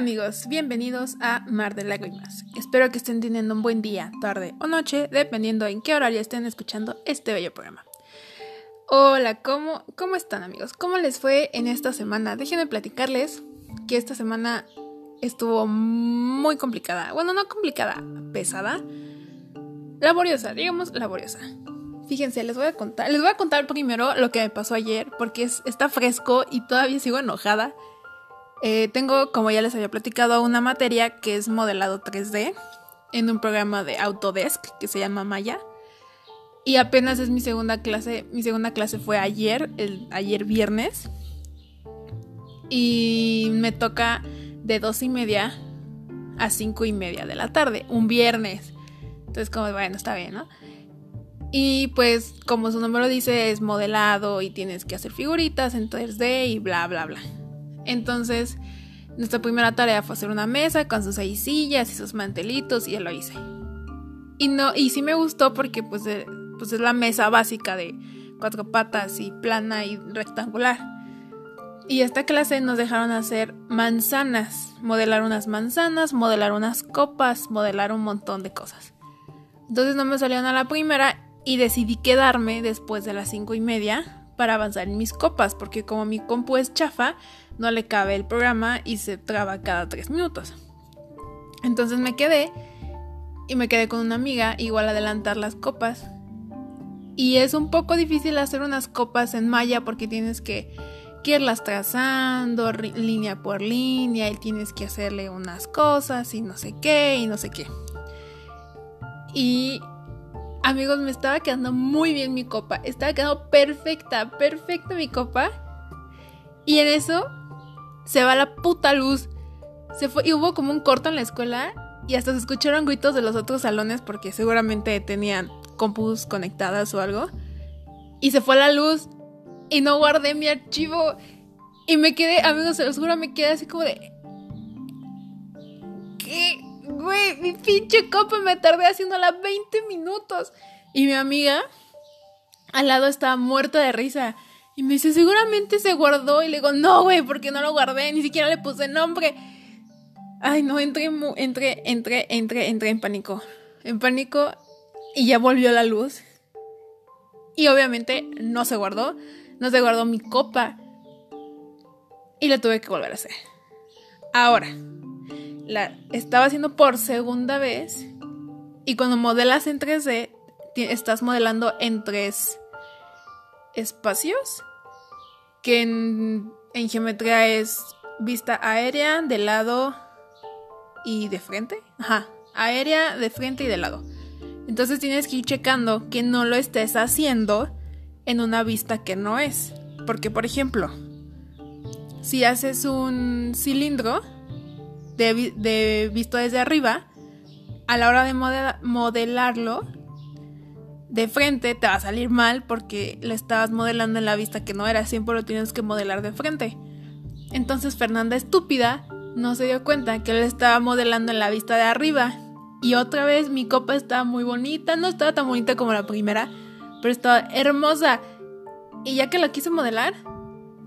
amigos, bienvenidos a Mar de Lágrimas. Espero que estén teniendo un buen día, tarde o noche, dependiendo en qué horario estén escuchando este bello programa. Hola, ¿cómo, ¿cómo están amigos? ¿Cómo les fue en esta semana? Déjenme platicarles que esta semana estuvo muy complicada. Bueno, no complicada, pesada. Laboriosa, digamos laboriosa. Fíjense, les voy a contar, les voy a contar primero lo que me pasó ayer porque está fresco y todavía sigo enojada. Eh, tengo, como ya les había platicado, una materia que es modelado 3D en un programa de Autodesk que se llama Maya. Y apenas es mi segunda clase. Mi segunda clase fue ayer, el, ayer viernes. Y me toca de dos y media a cinco y media de la tarde, un viernes. Entonces, como, bueno, está bien, ¿no? Y pues, como su nombre lo dice, es modelado y tienes que hacer figuritas en 3D y bla, bla, bla. Entonces, nuestra primera tarea fue hacer una mesa con sus seis sillas y sus mantelitos y ya lo hice. Y no, y sí me gustó porque pues, eh, pues es la mesa básica de cuatro patas y plana y rectangular. Y esta clase nos dejaron hacer manzanas, modelar unas manzanas, modelar unas copas, modelar un montón de cosas. Entonces no me salieron a la primera y decidí quedarme después de las cinco y media para avanzar en mis copas, porque como mi compu es chafa, no le cabe el programa y se traba cada tres minutos. Entonces me quedé y me quedé con una amiga, igual adelantar las copas. Y es un poco difícil hacer unas copas en malla porque tienes que, que irlas trazando línea por línea y tienes que hacerle unas cosas y no sé qué y no sé qué. Y Amigos, me estaba quedando muy bien mi copa. Estaba quedando perfecta, perfecta mi copa. Y en eso se va la puta luz. Se fue y hubo como un corto en la escuela y hasta se escucharon gritos de los otros salones porque seguramente tenían compus conectadas o algo. Y se fue la luz y no guardé mi archivo. Y me quedé, amigos, se juro, me quedé así como de... ¿Qué? Güey, mi pinche copa me tardé haciéndola 20 minutos. Y mi amiga al lado estaba muerta de risa. Y me dice, seguramente se guardó. Y le digo, no, güey, porque no lo guardé. Ni siquiera le puse nombre. Ay, no, entré, entré, entré, entré, entré en pánico. En pánico. Y ya volvió la luz. Y obviamente no se guardó. No se guardó mi copa. Y la tuve que volver a hacer. Ahora, la estaba haciendo por segunda vez. Y cuando modelas en 3D, estás modelando en tres espacios. Que en, geometría es vista aérea, de lado y de frente. Ajá, aérea, de frente y de lado. Entonces tienes que ir checando que no lo estés haciendo en una vista que no es. Porque, por ejemplo, si haces un cilindro, de, visto desde arriba, a la hora de modelarlo de frente te va a salir mal porque lo estabas modelando en la vista que no era, siempre lo tienes que modelar de frente. Entonces Fernanda estúpida no se dio cuenta que él estaba modelando en la vista de arriba. Y otra vez mi copa estaba muy bonita, no estaba tan bonita como la primera, pero estaba hermosa. Y ya que la quise modelar,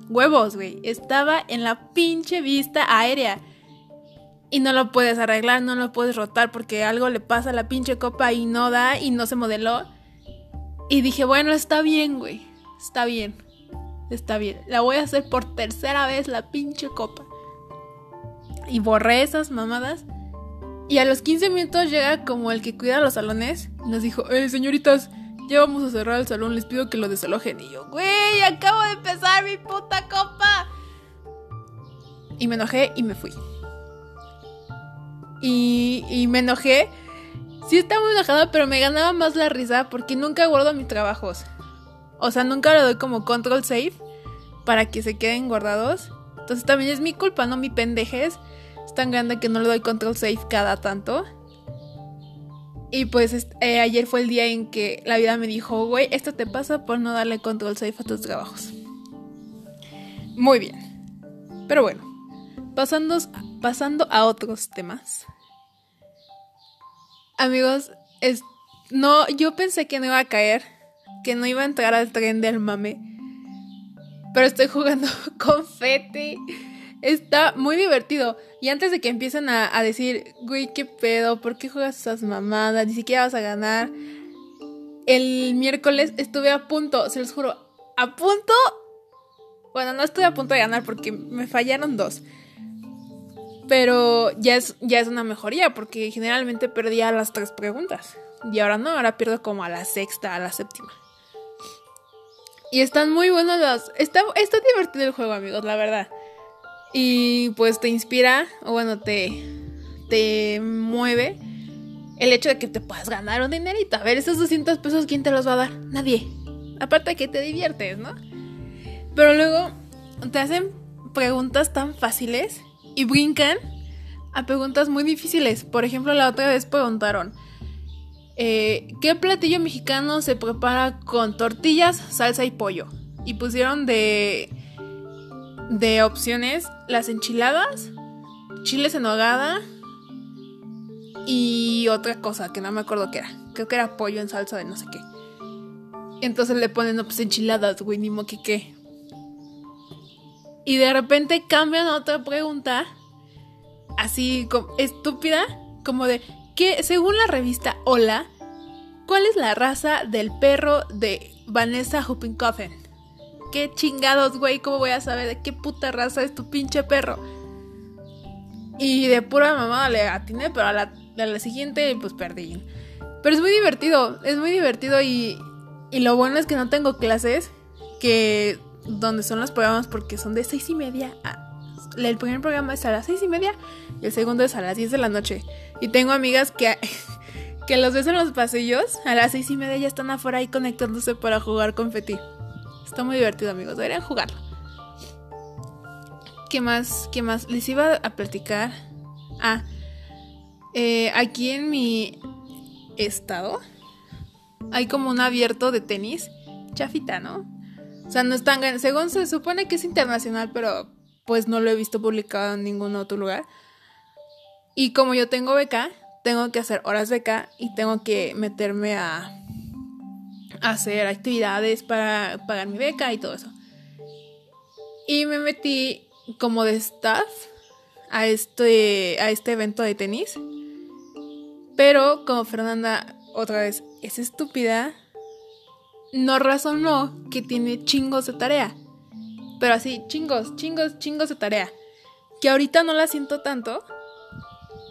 huevos, güey, estaba en la pinche vista aérea y no lo puedes arreglar, no lo puedes rotar porque algo le pasa a la pinche copa y no da y no se modeló. Y dije, bueno, está bien, güey. Está bien. Está bien. La voy a hacer por tercera vez la pinche copa. Y borré esas mamadas. Y a los 15 minutos llega como el que cuida los salones. Y nos dijo, eh, señoritas, ya vamos a cerrar el salón, les pido que lo desalojen. Y yo, güey, acabo de empezar mi puta copa. Y me enojé y me fui y, me enojé. Sí estaba muy enojada, pero me ganaba más la risa porque nunca guardo mis trabajos. O sea, nunca le doy como control save para que se queden guardados. Entonces también es mi culpa, no mi pendejes. Es tan grande que no le doy control save cada tanto. Y pues eh, ayer fue el día en que la vida me dijo, güey, esto te pasa por no darle control safe a tus trabajos. Muy bien. Pero bueno, pasando a otros temas. Amigos, es, no, yo pensé que no iba a caer, que no iba a entrar al tren del mame. Pero estoy jugando confeti Está muy divertido. Y antes de que empiecen a, a, decir, güey, qué pedo, ¿por qué juegas esas mamadas? Ni siquiera vas a ganar. El miércoles estuve a punto, se los juro, a punto. Bueno, no estuve a punto de ganar porque me fallaron dos. Pero ya es, ya es una mejoría porque generalmente perdía las tres preguntas. Y ahora no, ahora pierdo como a la sexta, a la séptima. Y están muy buenos los... Está, está divertido el juego, amigos, la verdad. Y pues te inspira, o bueno, te, te mueve el hecho de que te puedas ganar un dinerito. A ver, esos 200 pesos, ¿quién te los va a dar? Nadie. Aparte que te diviertes, ¿no? Pero luego te hacen preguntas tan fáciles y brincan a preguntas muy difíciles. Por ejemplo, la otra vez preguntaron, eh, ¿qué platillo mexicano se prepara con tortillas, salsa y pollo? Y pusieron de, de opciones las enchiladas, chiles en hogada y otra cosa que no me acuerdo qué era. Creo que era pollo en salsa de no sé qué. Entonces le ponen, pues enchiladas, güey, ni que qué. Y de repente cambian a otra pregunta, así como estúpida, como de, que según la revista Hola, ¿cuál es la raza del perro de Vanessa Huppenkoffen? ¿Qué chingados, güey? ¿Cómo voy a saber de qué puta raza es tu pinche perro? Y de pura mamá le atiné, pero a la, a la siguiente pues perdí. Pero es muy divertido, es muy divertido y, y lo bueno es que no tengo clases que donde son los programas porque son de seis y media el primer programa es a las seis y media y el segundo es a las 10 de la noche. Y tengo amigas que, que los ves en los pasillos, a las seis y media ya están afuera ahí conectándose para jugar confeti. Está muy divertido, amigos. Deberían jugarlo. ¿Qué más? ¿Qué más? Les iba a platicar. Ah, eh, aquí en mi estado hay como un abierto de tenis. Chafita, ¿no? O sea, no es tan Según se supone que es internacional, pero pues no lo he visto publicado en ningún otro lugar. Y como yo tengo beca, tengo que hacer horas beca y tengo que meterme a, hacer actividades para pagar mi beca y todo eso. Y me metí como de staff a este, a este evento de tenis. Pero como Fernanda otra vez es estúpida, no razonó que tiene chingos de tarea. Pero así, chingos, chingos, chingos de tarea. Que ahorita no la siento tanto.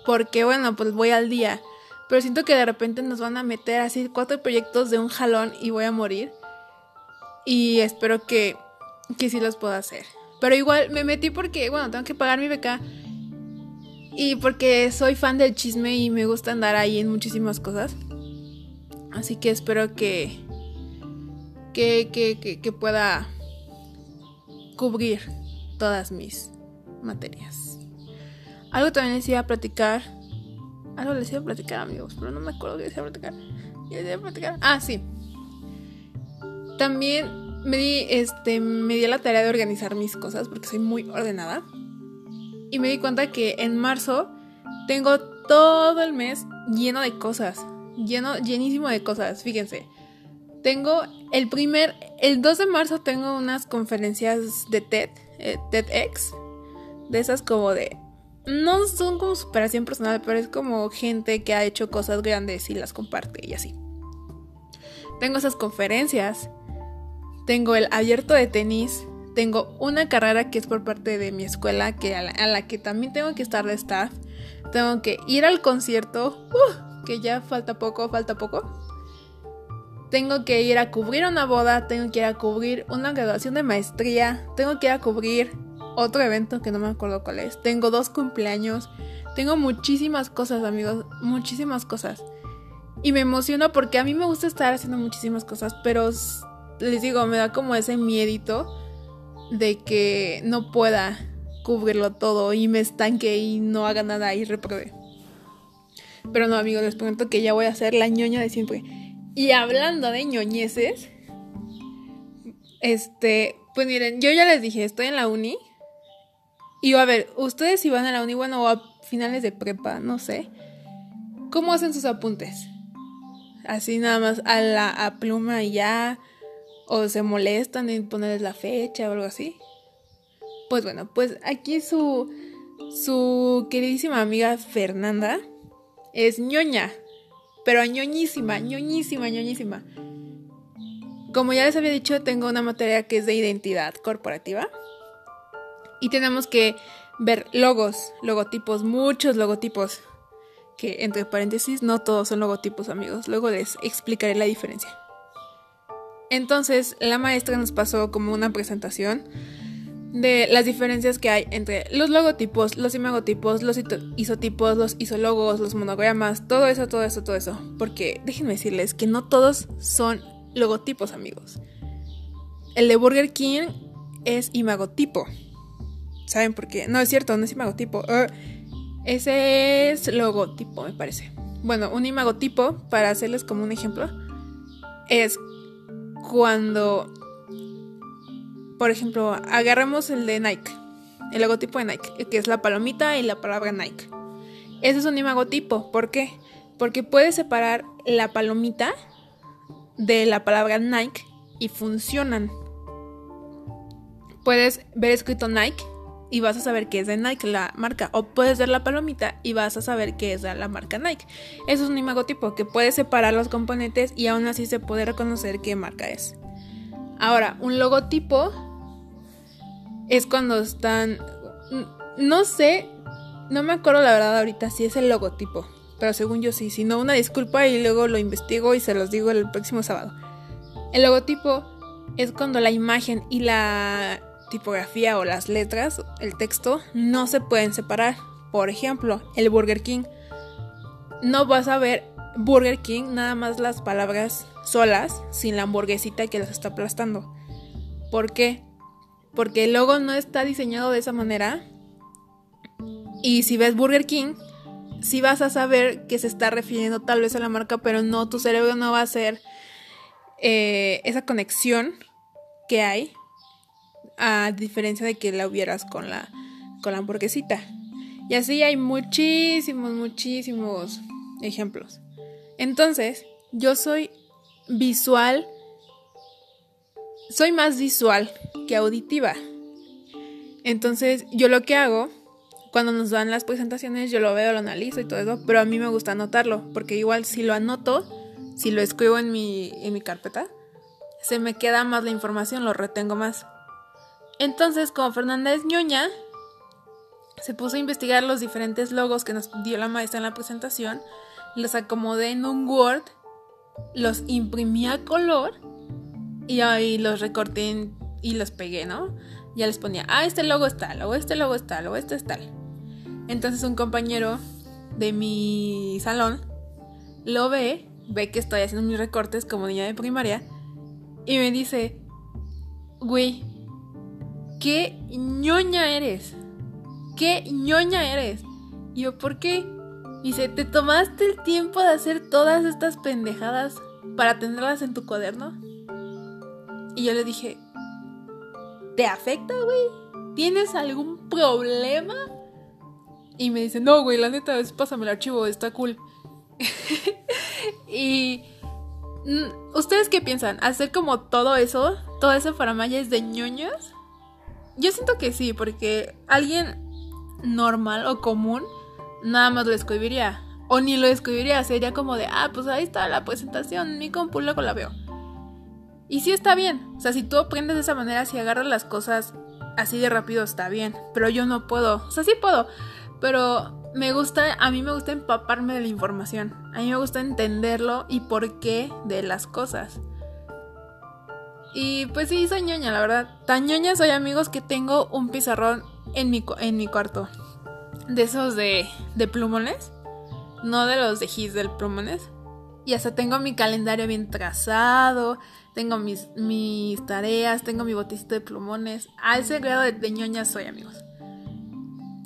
Porque bueno, pues voy al día. Pero siento que de repente nos van a meter así cuatro proyectos de un jalón y voy a morir. Y espero que, que sí los pueda hacer. Pero igual me metí porque, bueno, tengo que pagar mi beca. Y porque soy fan del chisme y me gusta andar ahí en muchísimas cosas. Así que espero que, que, que, que, pueda cubrir todas mis materias. Algo también les iba a platicar. Algo les iba a platicar, amigos, pero no me acuerdo qué les iba a platicar. les iba a? Ah, sí. También me di, este, me di la tarea de organizar mis cosas porque soy muy ordenada. Y me di cuenta que en marzo tengo todo el mes lleno de cosas. Lleno, llenísimo de cosas. Fíjense. Tengo el primer, el 2 de marzo tengo unas conferencias de TED, eh, TEDx, de esas como de, no son como superación personal, pero es como gente que ha hecho cosas grandes y las comparte y así. Tengo esas conferencias, tengo el abierto de tenis, tengo una carrera que es por parte de mi escuela, que a, la, que también tengo que estar de staff, tengo que ir al concierto, uh, que ya falta poco, falta poco tengo que ir a cubrir una boda, tengo que ir a cubrir una graduación de maestría, tengo que ir a cubrir otro evento que no me acuerdo cuál es, tengo dos cumpleaños, tengo muchísimas cosas amigos, muchísimas cosas. Y me emociono porque a mí me gusta estar haciendo muchísimas cosas, pero les digo, me da como ese miedito de que no pueda cubrirlo todo y me estanque y no haga nada y reprobé. Pero no, amigos, les prometo que ya voy a ser la ñoña de siempre. Y hablando de ñoñeces, este, pues miren, yo ya les dije, estoy en la uni. Y a ver, ustedes si van a la uni, bueno, o a finales de prepa, no sé. ¿Cómo hacen sus apuntes? Así nada más a la pluma y ya. O se molestan en ponerles la fecha o algo así. Pues bueno, pues aquí su, su queridísima amiga Fernanda es ñoña, pero ñoñísima, ñoñísima, ñoñísima. Como ya les había dicho, tengo una materia que es de identidad corporativa y tenemos que ver logos, logotipos, muchos logotipos, que entre paréntesis no todos son logotipos amigos, luego les explicaré la diferencia. Entonces la maestra nos pasó como una presentación de las diferencias que hay entre los logotipos, los imagotipos, los isotipos, los isologos, los monogramas, todo eso, todo eso, todo eso. Porque déjenme decirles que no todos son logotipos, amigos. El de Burger King es imagotipo. ¿Saben por qué? No es cierto, no es imagotipo. Uh, ese es logotipo, me parece. Bueno, un imagotipo, para hacerles como un ejemplo, es cuando por ejemplo, agarramos el de Nike, el logotipo de Nike, que es la palomita y la palabra Nike. Ese es un imagotipo. ¿Por qué? Porque puedes separar la palomita de la palabra Nike y funcionan. Puedes ver escrito Nike y vas a saber que es de Nike la marca. O puedes ver la palomita y vas a saber que es de la marca Nike. Eso es un imagotipo que puede separar los componentes y aún así se puede reconocer qué marca es. Ahora, un logotipo es cuando están... No sé, no me acuerdo la verdad ahorita si es el logotipo, pero según yo sí, si no, una disculpa y luego lo investigo y se los digo el próximo sábado. El logotipo es cuando la imagen y la tipografía o las letras, el texto, no se pueden separar. Por ejemplo, el Burger King. No vas a ver Burger King nada más las palabras solas, sin la hamburguesita que las está aplastando. ¿Por qué? Porque el logo no está diseñado de esa manera. Y si ves Burger King, sí vas a saber que se está refiriendo tal vez a la marca, pero no, tu cerebro no va a hacer eh, esa conexión que hay, a diferencia de que la hubieras con la, con la hamburguesita. Y así hay muchísimos, muchísimos ejemplos. Entonces, yo soy visual soy más visual que auditiva. Entonces, yo lo que hago, cuando nos dan las presentaciones, yo lo veo, lo analizo y todo eso, pero a mí me gusta anotarlo, porque igual si lo anoto, si lo escribo en mi, en mi carpeta, se me queda más la información, lo retengo más. Entonces, como Fernanda es ñoña, se puso a investigar los diferentes logos que nos dio la maestra en la presentación, los acomodé en un Word, los imprimí a color y ahí los recorté y los pegué, ¿no? Ya les ponía, ah, este logo está, luego este logo está, luego este está. Entonces un compañero de mi salón lo ve, ve que estoy haciendo mis recortes como niña de primaria y me dice, güey, qué ñoña eres, qué ñoña eres. Y yo, ¿por qué? Dice, ¿te tomaste el tiempo de hacer todas estas pendejadas para tenerlas en tu cuaderno? Y yo le dije, ¿te afecta, güey? ¿Tienes algún problema? Y me dice, no, güey, la neta, es, pásame el archivo, está cool. y... Mm, ¿Ustedes qué piensan? ¿Hacer como todo eso? ¿Todo ese faramaya es de ñoños? Yo siento que sí, porque alguien normal o común nada más lo escribiría. O ni lo escribiría, sería como de, ah, pues ahí está la presentación, mi compu luego la veo. Y sí está bien. O sea, si tú aprendes de esa manera, si agarras las cosas así de rápido, está bien. Pero yo no puedo. O sea, sí puedo. Pero me gusta, a mí me gusta empaparme de la información. A mí me gusta entenderlo y por qué de las cosas. Y pues sí, soy ñoña, la verdad. Tan ñoña soy, amigos, que tengo un pizarrón en mi, en mi cuarto. De esos de, de plumones. No de los de Gis del plumones. Y hasta tengo mi calendario bien trazado tengo mis, mis tareas, tengo mi botecito de plumones. A ese grado de, ñoña soy, amigos.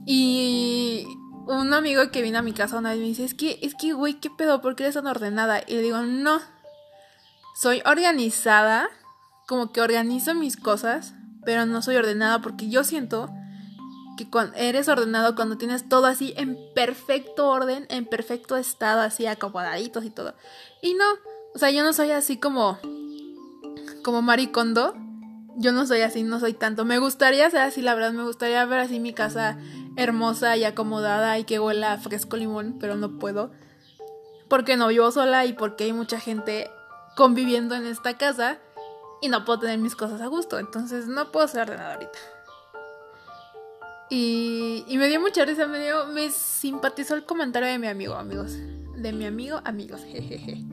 Y un amigo que vino a mi casa una vez me dice, es que, es que, güey, ¿qué pedo? ¿Por qué eres tan ordenada? Y le digo, no, soy organizada, como que organizo mis cosas, pero no soy ordenada porque yo siento que cuando eres ordenado cuando tienes todo así en perfecto orden, en perfecto estado, así acomodaditos y todo. Y no, o sea, yo no soy así como como maricondo yo no soy así, no soy tanto. Me gustaría ser así, la verdad, me gustaría ver así mi casa hermosa y acomodada y que huela a fresco limón, pero no puedo. Porque no vivo sola y porque hay mucha gente conviviendo en esta casa y no puedo tener mis cosas a gusto. Entonces no puedo ser ordenada ahorita. Y, y me dio mucha risa, me dio, me simpatizó el comentario de mi amigo, amigos. De mi amigo, amigos, jejeje.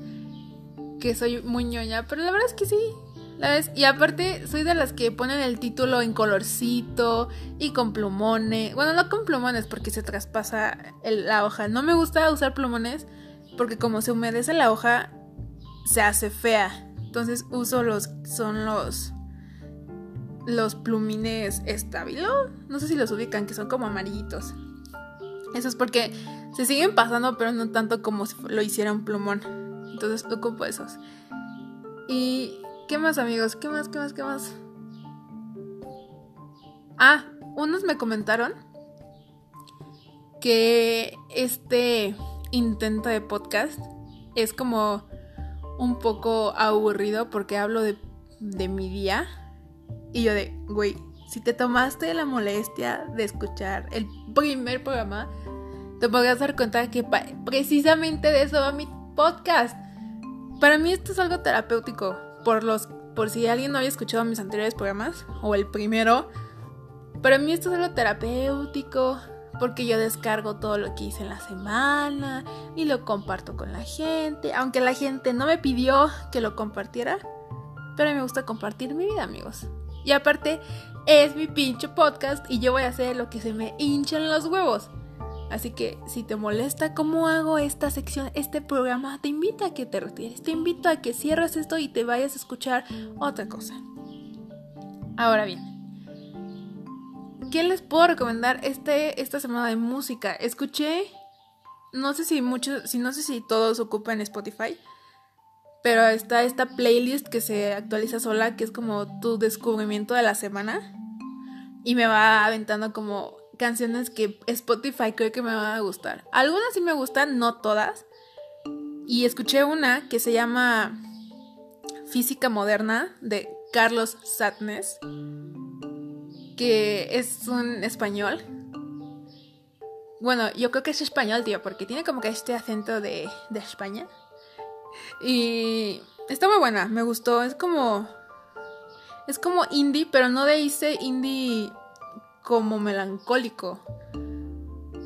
Que soy muy ñoña, pero la verdad es que sí, y aparte, soy de las que ponen el título en colorcito y con plumones. Bueno, no con plumones porque se traspasa la hoja. No me gusta usar plumones porque como se humedece la hoja, se hace fea. Entonces uso los, son los, los plumines estabilo. No sé si los ubican, que son como amarillitos. Eso es porque se siguen pasando, pero no tanto como si lo hiciera un plumón. Entonces ocupo esos. Y ¿Qué más, amigos? ¿Qué más? ¿Qué más? ¿Qué más? Ah, unos me comentaron que este intento de podcast es como un poco aburrido porque hablo de, mi día. Y yo de, güey, si te tomaste la molestia de escuchar el primer programa, te podrías dar cuenta que precisamente de eso va mi podcast. Para mí esto es algo terapéutico por los por si alguien no había escuchado mis anteriores programas o el primero, para mí esto es algo terapéutico porque yo descargo todo lo que hice en la semana y lo comparto con la gente, aunque la gente no me pidió que lo compartiera, pero me gusta compartir mi vida, amigos. Y aparte, es mi pinche podcast y yo voy a hacer lo que se me hinchen los huevos. Así que si te molesta cómo hago esta sección, este programa, te invito a que te retires, te invito a que cierres esto y te vayas a escuchar otra cosa. Ahora bien, ¿qué les puedo recomendar este, esta semana de música? Escuché, no sé si muchos, si no sé si todos ocupan Spotify, pero está esta playlist que se actualiza sola, que es como tu descubrimiento de la semana. Y me va aventando como canciones que Spotify creo que me van a gustar. Algunas sí me gustan, no todas. Y escuché una que se llama Física Moderna de Carlos Satnes, que es un español. Bueno, yo creo que es español, tío, porque tiene como que este acento de, de España. Y está muy buena, me gustó. Es como. Es como indie, pero no de ese indie como melancólico.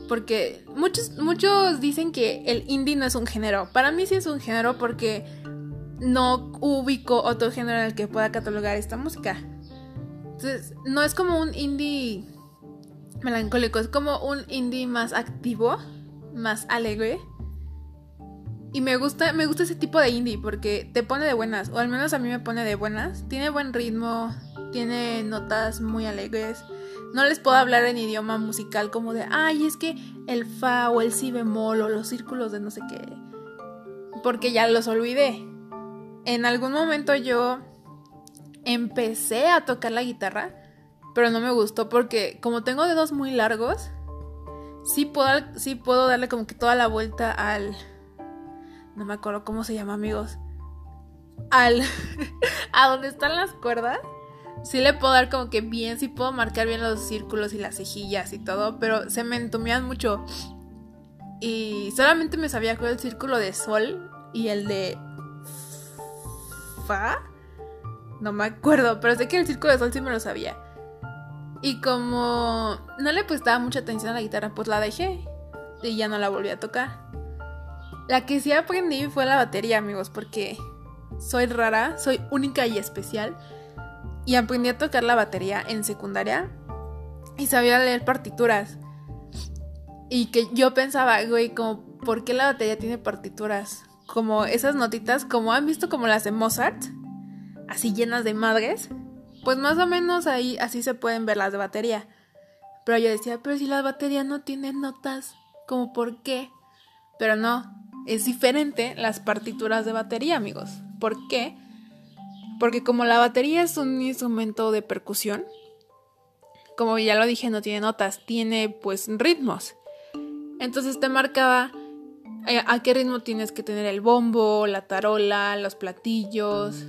Porque muchos, muchos dicen que el indie no es un género. Para mí sí es un género porque no ubico otro género en el que pueda catalogar esta música. Entonces, no es como un indie melancólico, es como un indie más activo, más alegre. Y me gusta, me gusta ese tipo de indie porque te pone de buenas, o al menos a mí me pone de buenas. Tiene buen ritmo, tiene notas muy alegres. No les puedo hablar en idioma musical como de, ay, es que el fa o el si bemol o los círculos de no sé qué. Porque ya los olvidé. En algún momento yo empecé a tocar la guitarra, pero no me gustó porque como tengo dedos muy largos, sí puedo, sí puedo darle como que toda la vuelta al... No me acuerdo cómo se llama, amigos. Al... a donde están las cuerdas sí le puedo dar como que bien, sí puedo marcar bien los círculos y las cejillas y todo, pero se me entumían mucho. Y solamente me sabía cuál el círculo de sol y el de fa. No me acuerdo, pero sé que el círculo de sol sí me lo sabía. Y como no le prestaba mucha atención a la guitarra, pues la dejé y ya no la volví a tocar. La que sí aprendí fue la batería, amigos, porque soy rara, soy única y especial y aprendí a tocar la batería en secundaria y sabía leer partituras. Y que yo pensaba, güey, como, ¿por qué la batería tiene partituras? Como esas notitas, como han visto como las de Mozart, así llenas de madres. Pues más o menos ahí, así se pueden ver las de batería. Pero yo decía, pero si la batería no tiene notas, ¿como por qué? Pero no, es diferente las partituras de batería, amigos. ¿Por qué? Porque como la batería es un instrumento de percusión, como ya lo dije, no tiene notas, tiene pues ritmos. Entonces te marcaba eh, a qué ritmo tienes que tener el bombo, la tarola, los platillos,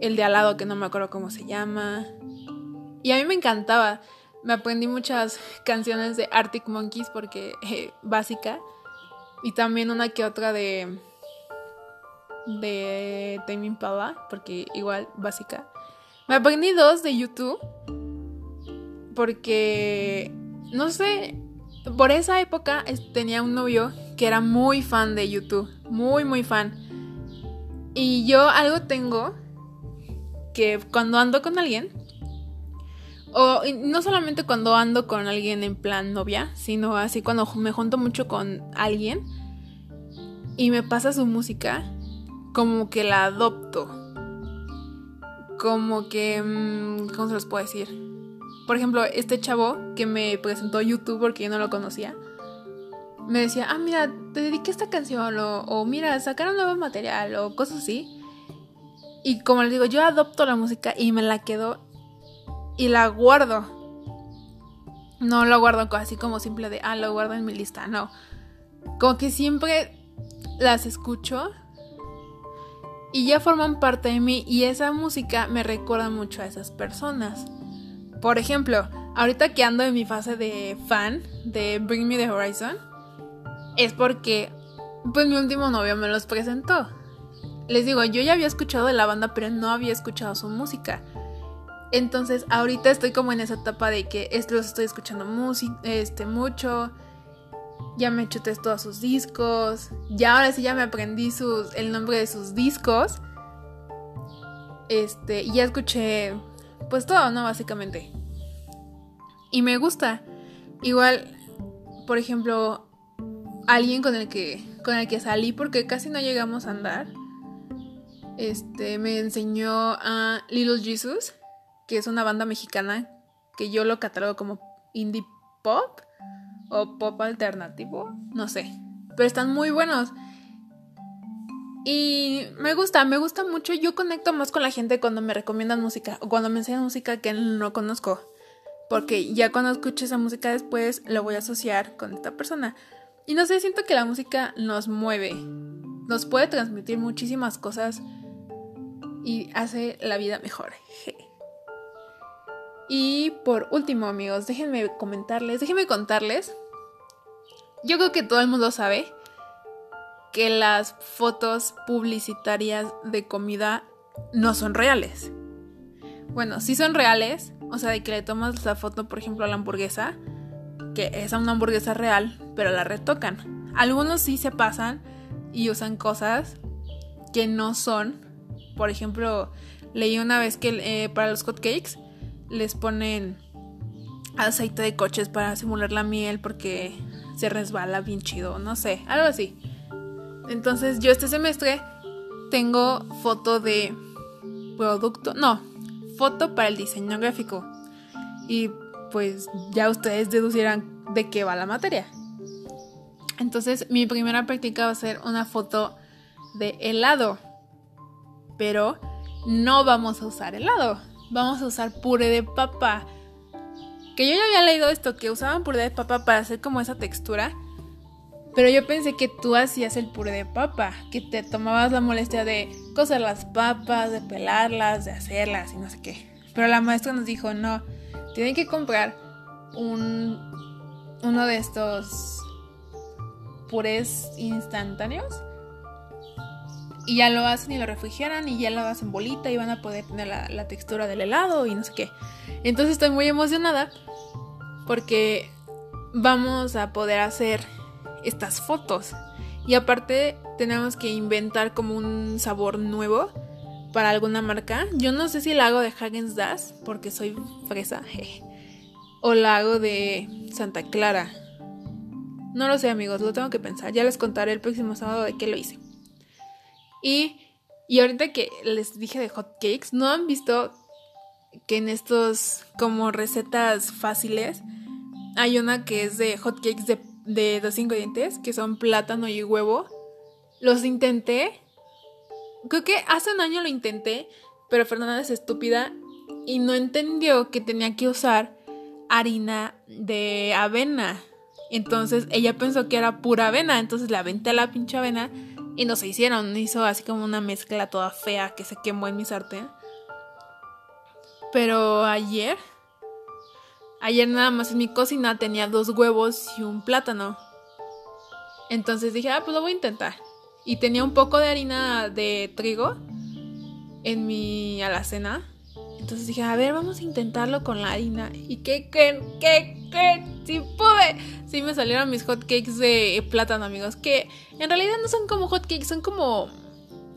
el de al lado que no me acuerdo cómo se llama. Y a mí me encantaba. Me aprendí muchas canciones de Arctic Monkeys porque eh, básica. Y también una que otra de de Tame Impala porque igual básica. Me aprendí dos de YouTube porque no sé, por esa época tenía un novio que era muy fan de YouTube, muy muy fan. Y yo algo tengo que cuando ando con alguien, o no solamente cuando ando con alguien en plan novia, sino así cuando me junto mucho con alguien y me pasa su música, como que la adopto. Como que... Mm, ¿Cómo se los puedo decir? Por ejemplo, este chavo que me presentó YouTube porque yo no lo conocía, me decía, ah, mira, te dediqué esta canción, o, o mira, sacaron nuevo material, o cosas así. Y como les digo, yo adopto la música y me la quedo y la guardo. No lo guardo así como simple de, ah, lo guardo en mi lista, no. Como que siempre las escucho y ya forman parte de mí y esa música me recuerda mucho a esas personas. Por ejemplo, ahorita que ando en mi fase de fan de Bring Me the Horizon, es porque pues mi último novio me los presentó. Les digo, yo ya había escuchado de la banda, pero no había escuchado su música. Entonces, ahorita estoy como en esa etapa de que los estoy escuchando este, mucho. Ya me chuté todos sus discos. Ya ahora sí ya me aprendí sus, el nombre de sus discos. Este, y ya escuché pues todo, ¿no? Básicamente. Y me gusta. Igual, por ejemplo, alguien con el que con el que salí porque casi no llegamos a andar este, me enseñó a Little Jesus, que es una banda mexicana que yo lo catalogo como indie pop o pop alternativo, no sé, pero están muy buenos. Y me gusta, me gusta mucho. Yo conecto más con la gente cuando me recomiendan música o cuando me enseñan música que no conozco. Porque ya cuando escucho esa música después lo voy a asociar con esta persona. Y no sé, siento que la música nos mueve. Nos puede transmitir muchísimas cosas y hace la vida mejor. Y por último, amigos, déjenme comentarles, déjenme contarles. Yo creo que todo el mundo sabe que las fotos publicitarias de comida no son reales. Bueno, sí son reales, o sea, de que le tomas la foto, por ejemplo, a la hamburguesa, que es una hamburguesa real, pero la retocan. Algunos sí se pasan y usan cosas que no son por ejemplo, leí una vez que eh, para los hotcakes les ponen aceite de coches para simular la miel porque se resbala bien chido, no sé, algo así. Entonces yo este semestre tengo foto de producto, no, foto para el diseño gráfico. Y pues ya ustedes deducirán de qué va la materia. Entonces mi primera práctica va a ser una foto de helado pero no vamos a usar helado, vamos a usar puré de papa. Que yo ya había leído esto, que usaban puré de papa para hacer como esa textura. Pero yo pensé que tú hacías el puré de papa, que te tomabas la molestia de cocer las papas, de pelarlas, de hacerlas y no sé qué. Pero la maestra nos dijo, no, tienen que comprar un, uno de estos purés instantáneos y ya lo hacen y lo refrigeran y ya lo hacen bolita y van a poder tener la, textura del helado y no sé qué. Entonces estoy muy emocionada porque vamos a poder hacer estas fotos. Y aparte tenemos que inventar como un sabor nuevo para alguna marca. Yo no sé si la hago de Hagen's Das porque soy fresa. O la hago de Santa Clara. No lo sé amigos, lo tengo que pensar. Ya les contaré el próximo sábado de qué lo hice. Y, y ahorita que les dije de hot cakes, ¿no han visto que en estos como recetas fáciles hay una que es de hot cakes de, de dos ingredientes, que son plátano y huevo? Los intenté. Creo que hace un año lo intenté, pero Fernanda es estúpida y no entendió que tenía que usar harina de avena. Entonces ella pensó que era pura avena, entonces la aventé a la pinche avena y no se hicieron, hizo así como una mezcla toda fea que se quemó en mi sartén. Pero ayer, ayer nada más en mi cocina tenía dos huevos y un plátano. Entonces dije, ah, pues lo voy a intentar. Y tenía un poco de harina de trigo en mi alacena. Entonces dije, a ver, vamos a intentarlo con la harina. ¿Y qué qué, qué, qué? Sí pude. Sí me salieron mis hotcakes de plátano, amigos. Que en realidad no son como hotcakes, son como...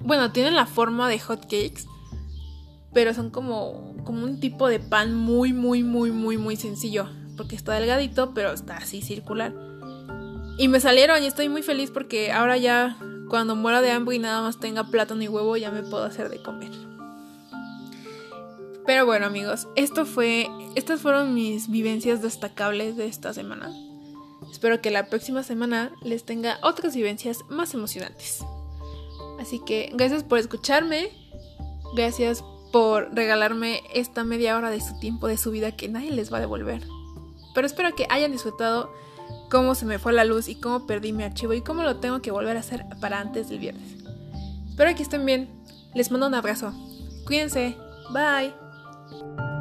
Bueno, tienen la forma de hotcakes. Pero son como, como un tipo de pan muy, muy, muy, muy, muy sencillo. Porque está delgadito, pero está así circular. Y me salieron y estoy muy feliz porque ahora ya cuando muera de hambre y nada más tenga plátano y huevo ya me puedo hacer de comer. Pero bueno amigos, esto fue, estas fueron mis vivencias destacables de esta semana. Espero que la próxima semana les tenga otras vivencias más emocionantes. Así que gracias por escucharme, gracias por regalarme esta media hora de su tiempo, de su vida que nadie les va a devolver. Pero espero que hayan disfrutado cómo se me fue la luz y cómo perdí mi archivo y cómo lo tengo que volver a hacer para antes del viernes. Espero que estén bien. Les mando un abrazo. Cuídense. Bye. you